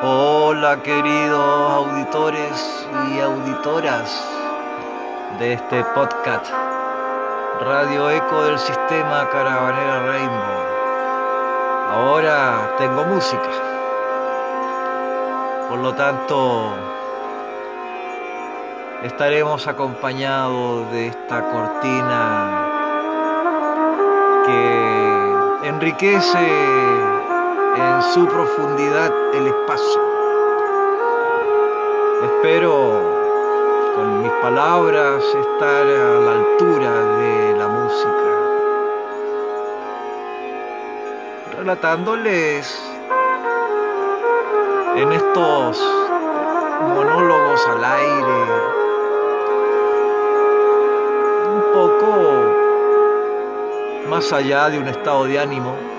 Hola queridos auditores y auditoras de este podcast Radio Eco del Sistema Caravanera Rainbow. Ahora tengo música. Por lo tanto, estaremos acompañados de esta cortina que enriquece en su profundidad el espacio. Espero con mis palabras estar a la altura de la música, relatándoles en estos monólogos al aire un poco más allá de un estado de ánimo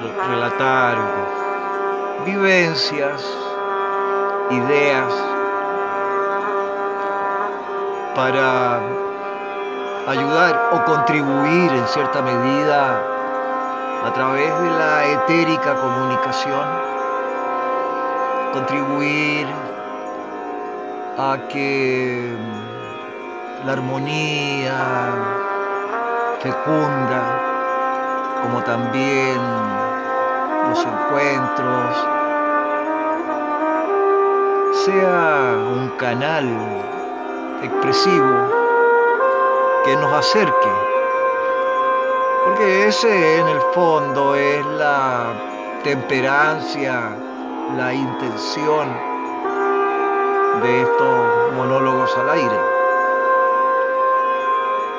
relatar vivencias, ideas para ayudar o contribuir en cierta medida a través de la etérica comunicación, contribuir a que la armonía fecunda, como también los encuentros, sea un canal expresivo que nos acerque. Porque ese en el fondo es la temperancia, la intención de estos monólogos al aire.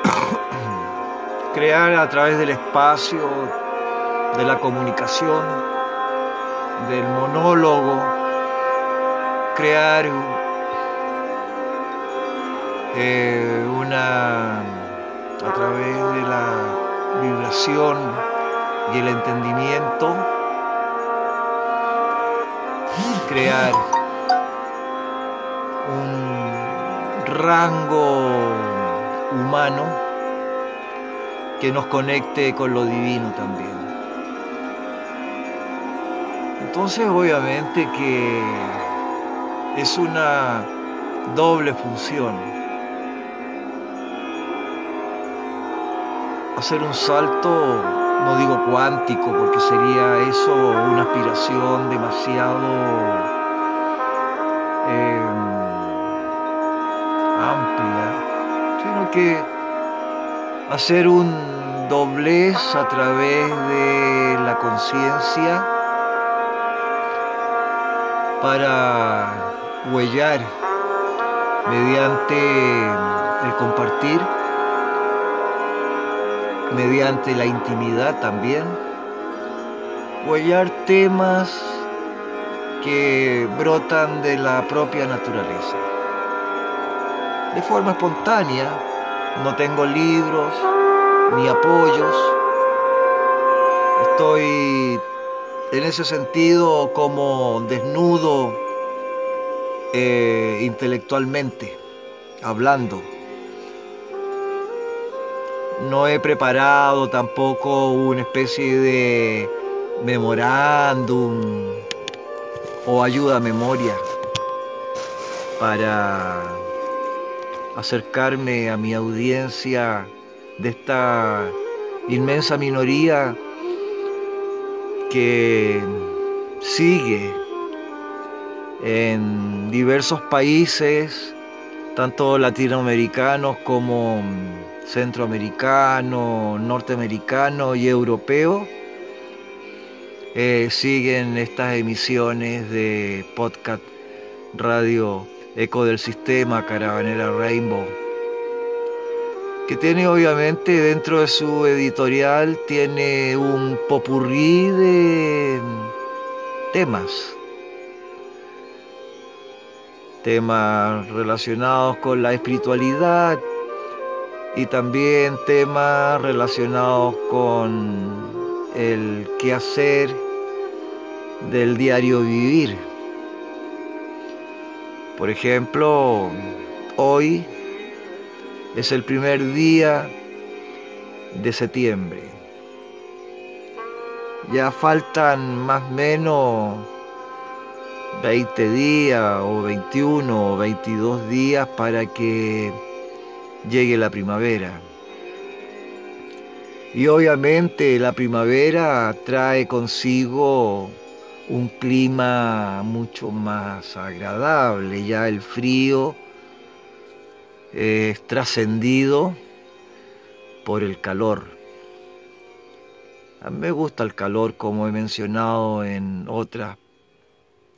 Crear a través del espacio de la comunicación, del monólogo, crear eh, una, a través de la vibración y el entendimiento, crear un rango humano que nos conecte con lo divino también. Entonces obviamente que es una doble función. Hacer un salto, no digo cuántico, porque sería eso una aspiración demasiado eh, amplia, sino que hacer un doblez a través de la conciencia para huellar mediante el compartir, mediante la intimidad también, huellar temas que brotan de la propia naturaleza. De forma espontánea, no tengo libros ni apoyos, estoy en ese sentido como desnudo eh, intelectualmente, hablando. No he preparado tampoco una especie de memorándum o ayuda a memoria para acercarme a mi audiencia de esta inmensa minoría que sigue en diversos países, tanto latinoamericanos como centroamericanos, norteamericanos y europeos, eh, siguen estas emisiones de podcast radio Eco del Sistema, Caravanera Rainbow que tiene obviamente dentro de su editorial, tiene un popurrí de temas. Temas relacionados con la espiritualidad y también temas relacionados con el quehacer del diario vivir. Por ejemplo, hoy es el primer día de septiembre. Ya faltan más o menos 20 días o 21 o 22 días para que llegue la primavera. Y obviamente la primavera trae consigo un clima mucho más agradable, ya el frío es trascendido por el calor. A mí me gusta el calor como he mencionado en otras,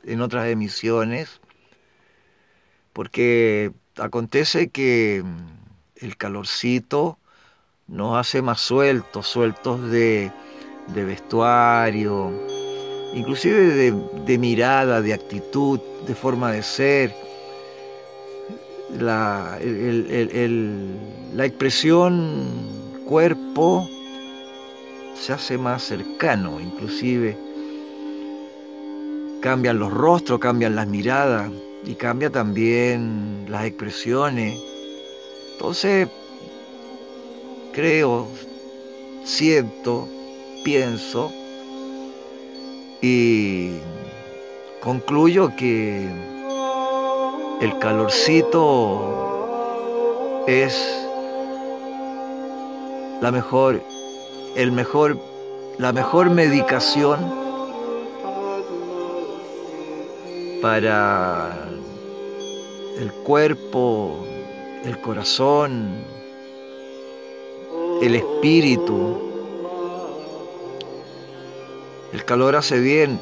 en otras emisiones, porque acontece que el calorcito nos hace más sueltos, sueltos de, vestuario, inclusive de, mirada, de actitud, de forma de ser. La, la expresión cuerpo se hace más cercano, inclusive cambian los rostros, cambian las miradas y cambia también las expresiones. Entonces, creo, siento, pienso y concluyo que el calorcito es la mejor, el mejor, la mejor medicación para el cuerpo, el corazón, el espíritu. El calor hace bien,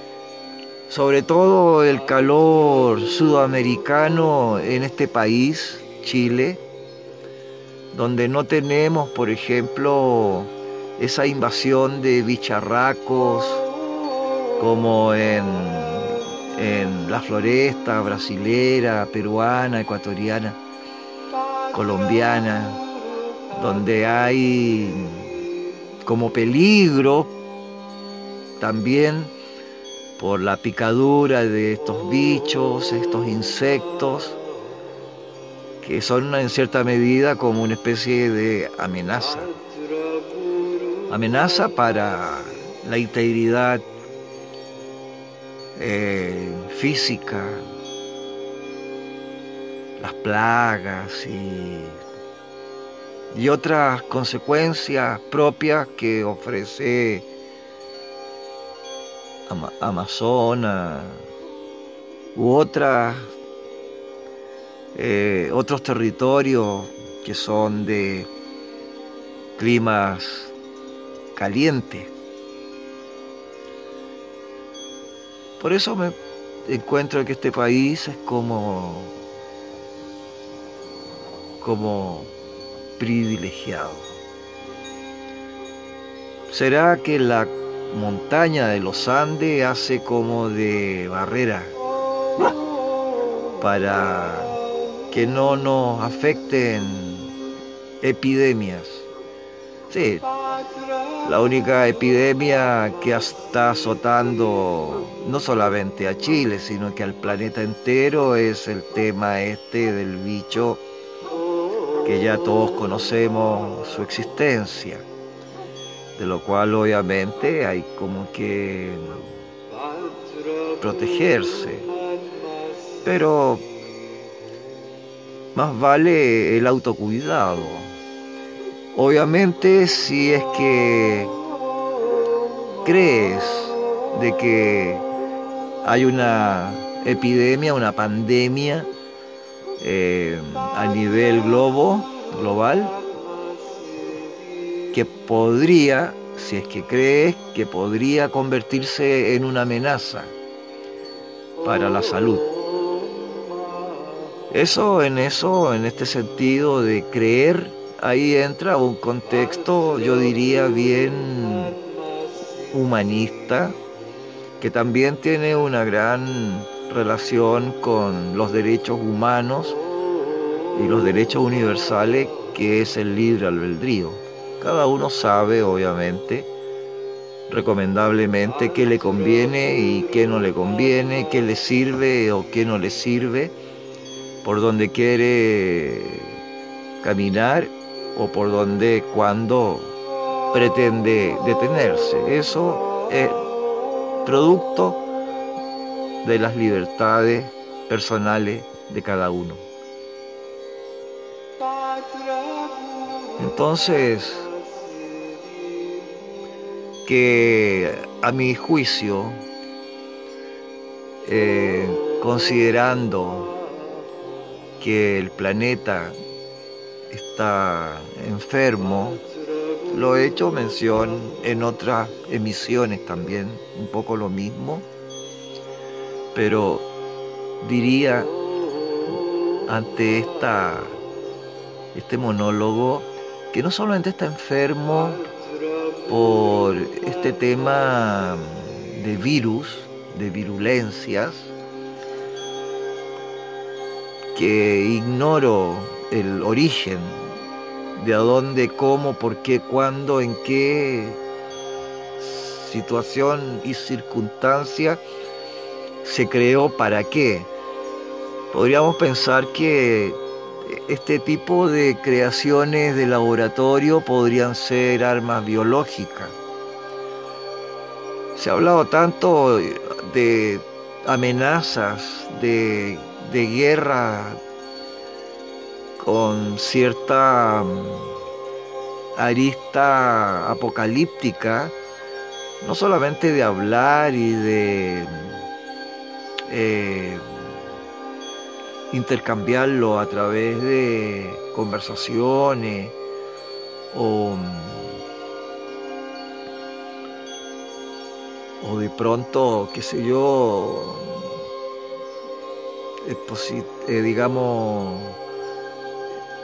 sobre todo el calor sudamericano en este país, Chile, donde no tenemos, por ejemplo, esa invasión de bicharracos como en, en la floresta brasilera, peruana, ecuatoriana, colombiana donde hay como peligro también por la picadura de estos bichos, estos insectos, que son en cierta medida como una especie de amenaza. Amenaza para la integridad eh, física, las plagas y y otras consecuencias propias que ofrece Amazonas u otras, eh, otros territorios que son de climas calientes. Por eso me encuentro que este país es como, como privilegiado. ¿Será que la montaña de los Andes hace como de barrera para que no nos afecten epidemias? Sí, la única epidemia que está azotando no solamente a Chile, sino que al planeta entero es el tema este del bicho que ya todos conocemos su existencia, de lo cual obviamente hay como que protegerse. Pero más vale el autocuidado. Obviamente si es que crees de que hay una epidemia, una pandemia, eh, a nivel globo, global, podría, si es que crees, que podría convertirse en una amenaza para la salud. Eso, en eso, en este sentido de creer, ahí entra un contexto, yo diría, bien humanista, que también tiene una gran relación con los derechos humanos y los derechos universales que es el libre albedrío. Cada uno sabe, obviamente, recomendablemente qué le conviene y qué no le conviene, qué le sirve o qué no le sirve, por dónde quiere caminar o por dónde, cuando pretende detenerse. Eso es producto de las libertades personales de cada uno. Entonces, que a mi juicio, eh, considerando que el planeta está enfermo, lo he hecho mención en otras emisiones también, un poco lo mismo, pero diría ante esta, este monólogo que no solamente está enfermo por este tema de virus, de virulencias, que ignoro el origen de a dónde, cómo, por qué, cuándo, en qué situación y circunstancia se creó para qué. Podríamos pensar que este tipo de creaciones de laboratorio podrían ser armas biológicas. Se ha hablado tanto de amenazas, de, de guerra con cierta mm, arista apocalíptica, no solamente de hablar y de eh, intercambiarlo a través de conversaciones o, o de pronto, qué sé yo, eh, digamos,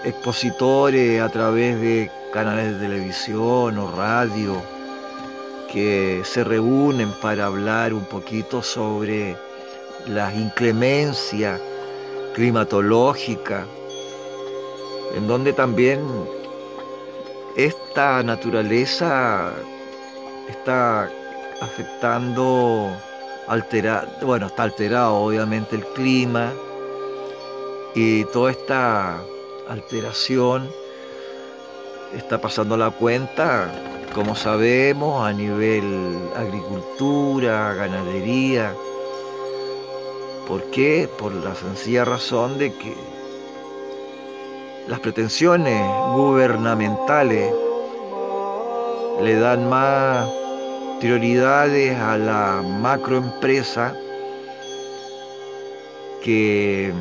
expositores a través de canales de televisión o radio que se reúnen para hablar un poquito sobre las inclemencias climatológicas, en donde también esta naturaleza está afectando, altera, bueno, está alterado obviamente el clima y toda esta alteración está pasando la cuenta, como sabemos, a nivel agricultura, ganadería. ¿Por qué? Por la sencilla razón de que las pretensiones gubernamentales le dan más prioridades a la macroempresa que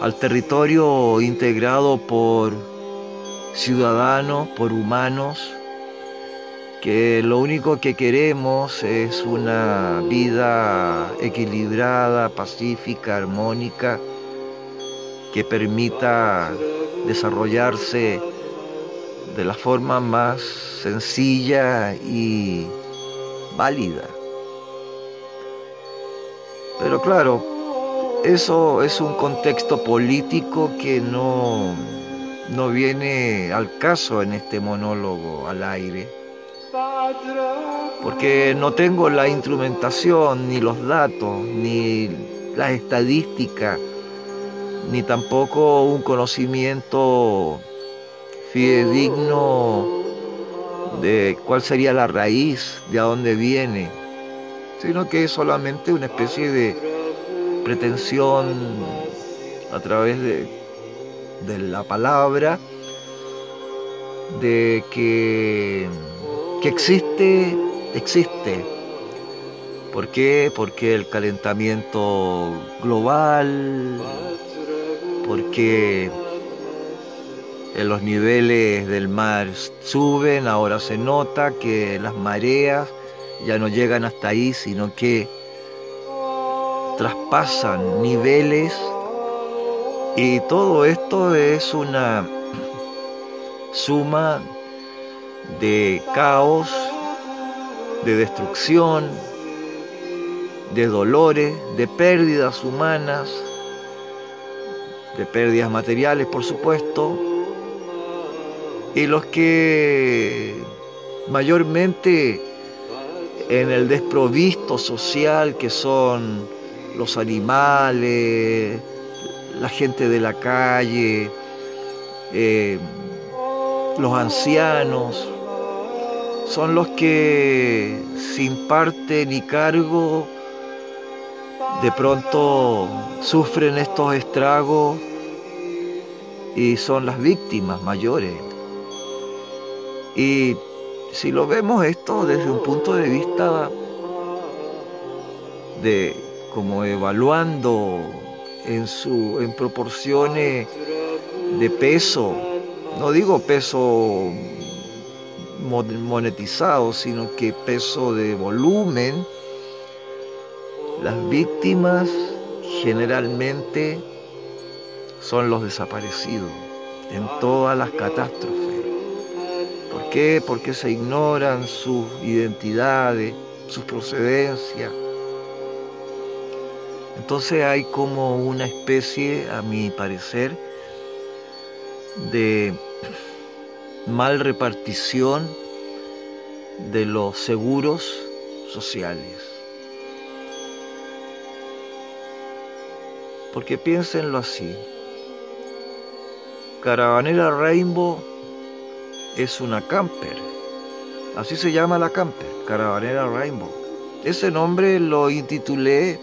al territorio integrado por ciudadanos, por humanos, que lo único que queremos es una vida equilibrada, pacífica, armónica, que permita desarrollarse de la forma más sencilla y válida. Pero claro, eso es un contexto político que no, no viene al caso en este monólogo al aire, porque no tengo la instrumentación, ni los datos, ni las estadísticas, ni tampoco un conocimiento fidedigno de cuál sería la raíz, de a dónde viene, sino que es solamente una especie de pretensión a través de, de la palabra de que, que existe, existe. ¿Por qué? Porque el calentamiento global, porque los niveles del mar suben, ahora se nota que las mareas ya no llegan hasta ahí, sino que traspasan niveles y todo esto es una suma de caos, de destrucción, de dolores, de pérdidas humanas, de pérdidas materiales, por supuesto, y los que mayormente en el desprovisto social que son los animales, la gente de la calle, eh, los ancianos, son los que sin parte ni cargo de pronto sufren estos estragos y son las víctimas mayores. Y si lo vemos esto desde un punto de vista de como evaluando en su en proporciones de peso, no digo peso monetizado, sino que peso de volumen, las víctimas generalmente son los desaparecidos en todas las catástrofes. ¿Por qué? Porque se ignoran sus identidades, sus procedencias. Entonces hay como una especie, a mi parecer, de mal repartición de los seguros sociales. Porque piénsenlo así. Caravanera Rainbow es una camper. Así se llama la camper, Caravanera Rainbow. Ese nombre lo intitulé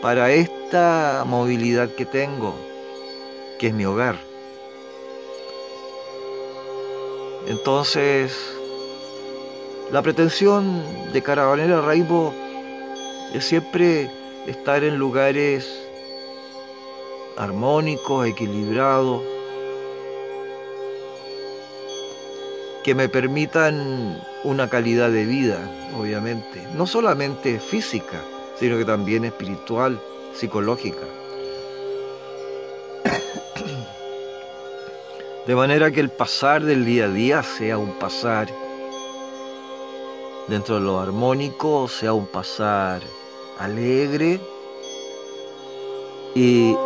para esta movilidad que tengo, que es mi hogar. Entonces, la pretensión de Caravanera Rainbow es siempre estar en lugares armónicos, equilibrados, que me permitan una calidad de vida, obviamente, no solamente física, sino que también espiritual, psicológica. De manera que el pasar del día a día sea un pasar dentro de lo armónico, sea un pasar alegre y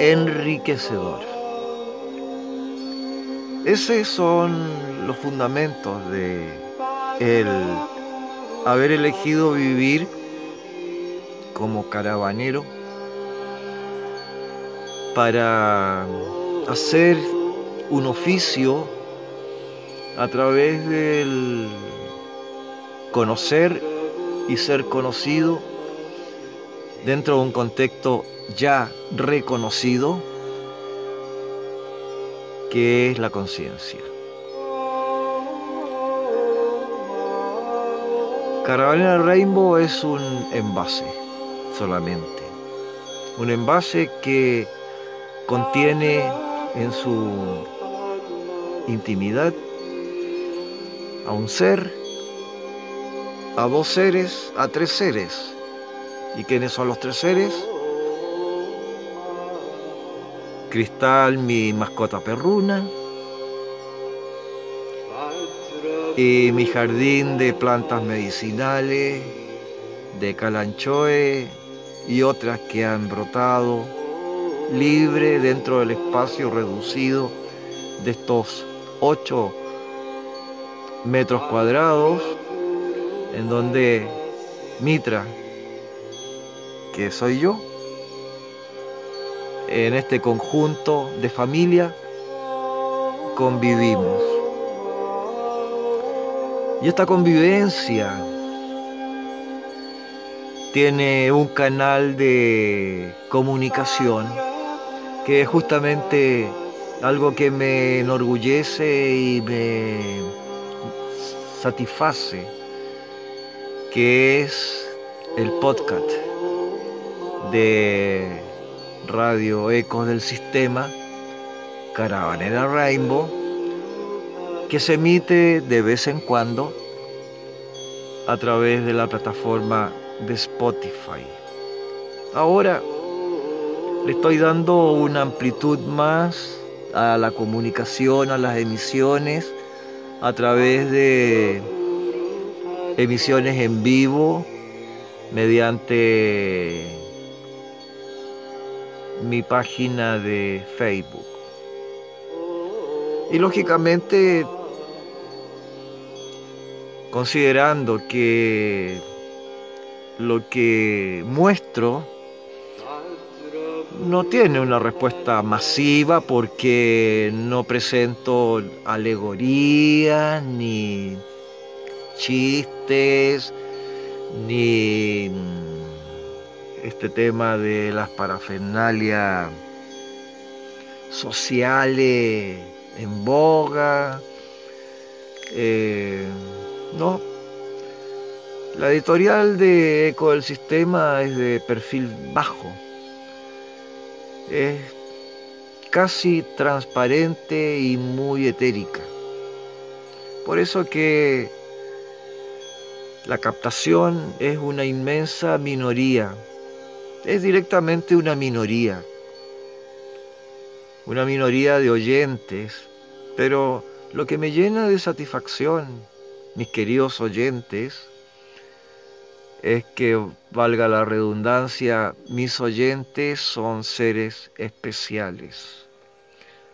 enriquecedor. Esos son los fundamentos de el haber elegido vivir como caravanero para hacer un oficio a través del conocer y ser conocido dentro de un contexto ya reconocido que es la conciencia. Caravana Rainbow es un envase solamente, un envase que contiene en su intimidad a un ser a dos seres, a tres seres. ¿Y quiénes son los tres seres? Cristal, mi mascota perruna, y mi jardín de plantas medicinales, de calanchoe y otras que han brotado libre dentro del espacio reducido de estos ocho metros cuadrados en donde Mitra, que soy yo, en este conjunto de familia convivimos. Y esta convivencia tiene un canal de comunicación que es justamente algo que me enorgullece y me satisface que es el podcast de Radio Ecos del Sistema Caravanera Rainbow, que se emite de vez en cuando a través de la plataforma de Spotify. Ahora le estoy dando una amplitud más a la comunicación, a las emisiones, a través de emisiones en vivo mediante mi página de Facebook. Y lógicamente, considerando que lo que muestro no tiene una respuesta masiva porque no presento alegorías ni chistes, ni mm, este tema de las parafernalias sociales en boga. Eh, no. La editorial de Eco del Sistema es de perfil bajo. Es casi transparente y muy etérica. Por eso que la captación es una inmensa minoría, es directamente una minoría, una minoría de oyentes, pero lo que me llena de satisfacción, mis queridos oyentes, es que, valga la redundancia, mis oyentes son seres especiales.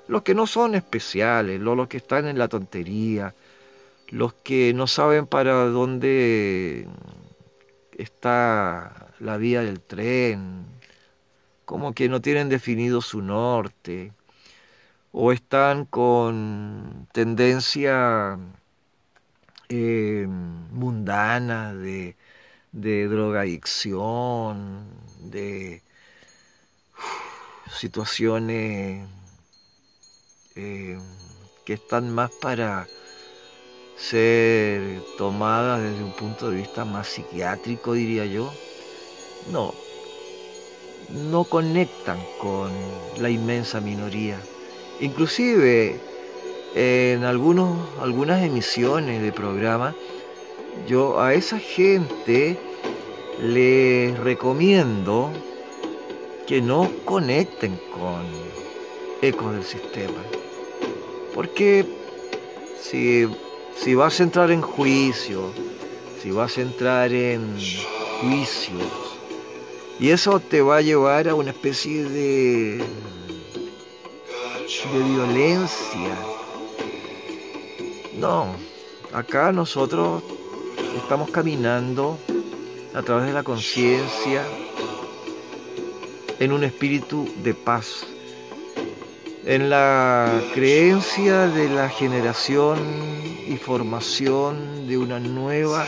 Los que no son especiales, los que están en la tontería, los que no saben para dónde está la vía del tren, como que no tienen definido su norte, o están con tendencia eh, mundana de, de drogadicción, de situaciones eh, que están más para ser tomadas desde un punto de vista más psiquiátrico, diría yo, no, no conectan con la inmensa minoría. Inclusive en algunos, algunas emisiones de programa, yo a esa gente les recomiendo que no conecten con ecos del sistema. Porque si si vas a entrar en juicio, si vas a entrar en juicios, y eso te va a llevar a una especie de, de violencia. No, acá nosotros estamos caminando a través de la conciencia en un espíritu de paz, en la creencia de la generación y formación de una nueva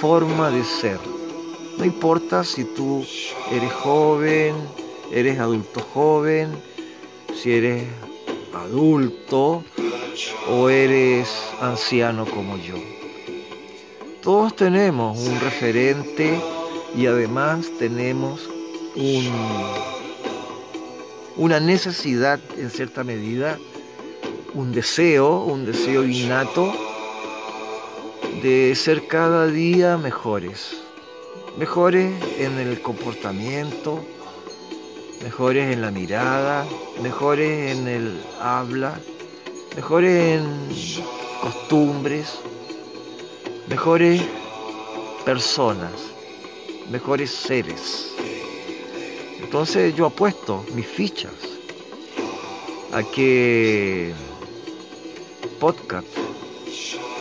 forma de ser. No importa si tú eres joven, eres adulto joven, si eres adulto o eres anciano como yo. Todos tenemos un referente y además tenemos un, una necesidad en cierta medida, un deseo, un deseo innato de ser cada día mejores. Mejores en el comportamiento, mejores en la mirada, mejores en el habla, mejores en costumbres, mejores personas, mejores seres. Entonces yo apuesto mis fichas a que podcast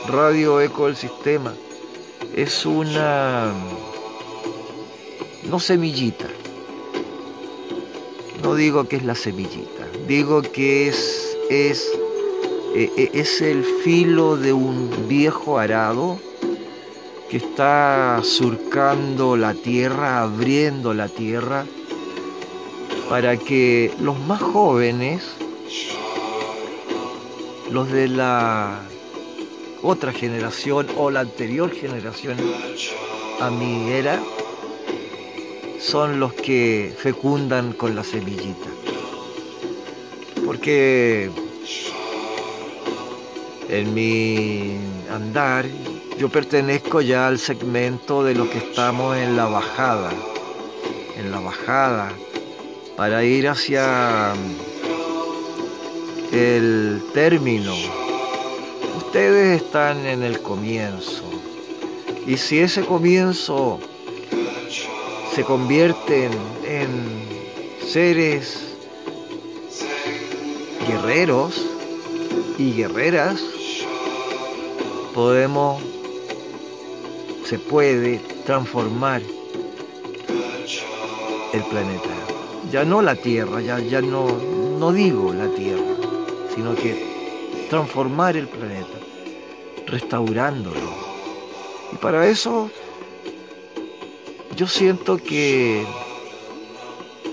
Radio Eco del Sistema es una, no semillita, no digo que es la semillita, digo que es, es, e, e, es el filo de un viejo arado que está surcando la tierra, abriendo la tierra, para que los más jóvenes, los de la otra generación o la anterior generación a mi era son los que fecundan con la semillita. Porque en mi andar yo pertenezco ya al segmento de los que estamos en la bajada, en la bajada, para ir hacia el término ustedes están en el comienzo. Y si ese comienzo se convierten en seres guerreros y guerreras, podemos, se puede transformar el planeta. Ya no la Tierra, ya, ya no, no digo la Tierra, sino que transformar el planeta restaurándolo, Y para eso yo siento que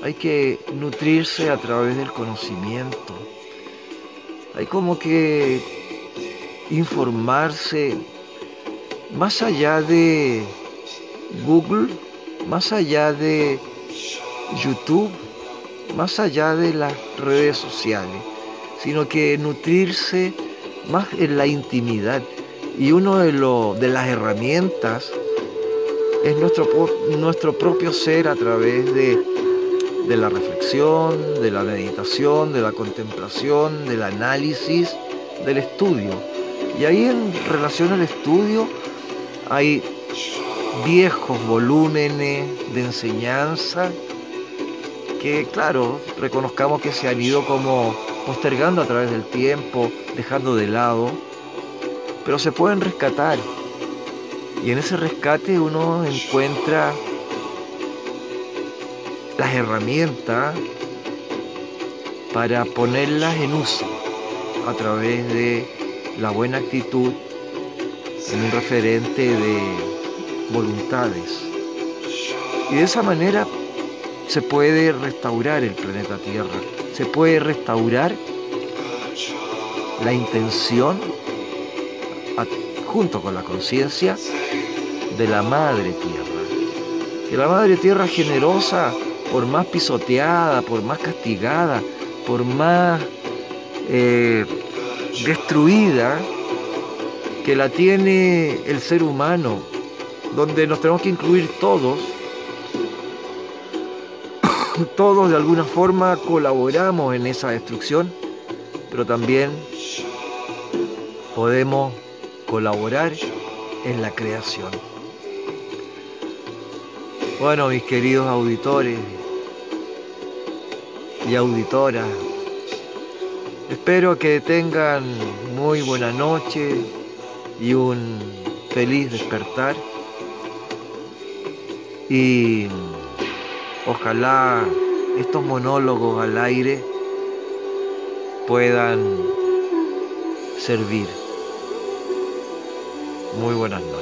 hay que nutrirse a través del conocimiento. Hay como que informarse más allá de Google, más allá de YouTube, más allá de las redes sociales, sino que nutrirse más en la intimidad. Y uno de, de las herramientas es nuestro, nuestro propio ser a través de, de la reflexión, de la meditación, de la contemplación, del análisis, del estudio. Y ahí en relación al estudio hay viejos volúmenes de enseñanza que, claro, reconozcamos que se han ido como postergando a través del tiempo, dejando de lado, pero se pueden rescatar. Y en ese rescate uno encuentra las herramientas para ponerlas en uso a través de la buena actitud en un referente de voluntades. Y de esa manera se puede restaurar el planeta Tierra, se puede restaurar la intención junto con la conciencia de la Madre Tierra. Que la Madre Tierra generosa, por más pisoteada, por más castigada, por más eh, destruida, que la tiene el ser humano, donde nos tenemos que incluir todos, todos de alguna forma colaboramos en esa destrucción, pero también podemos colaborar en la creación. Bueno, mis queridos auditores y auditoras, espero que tengan muy buena noche y un feliz despertar. Y ojalá estos monólogos al aire puedan servir. Muy buenas noches.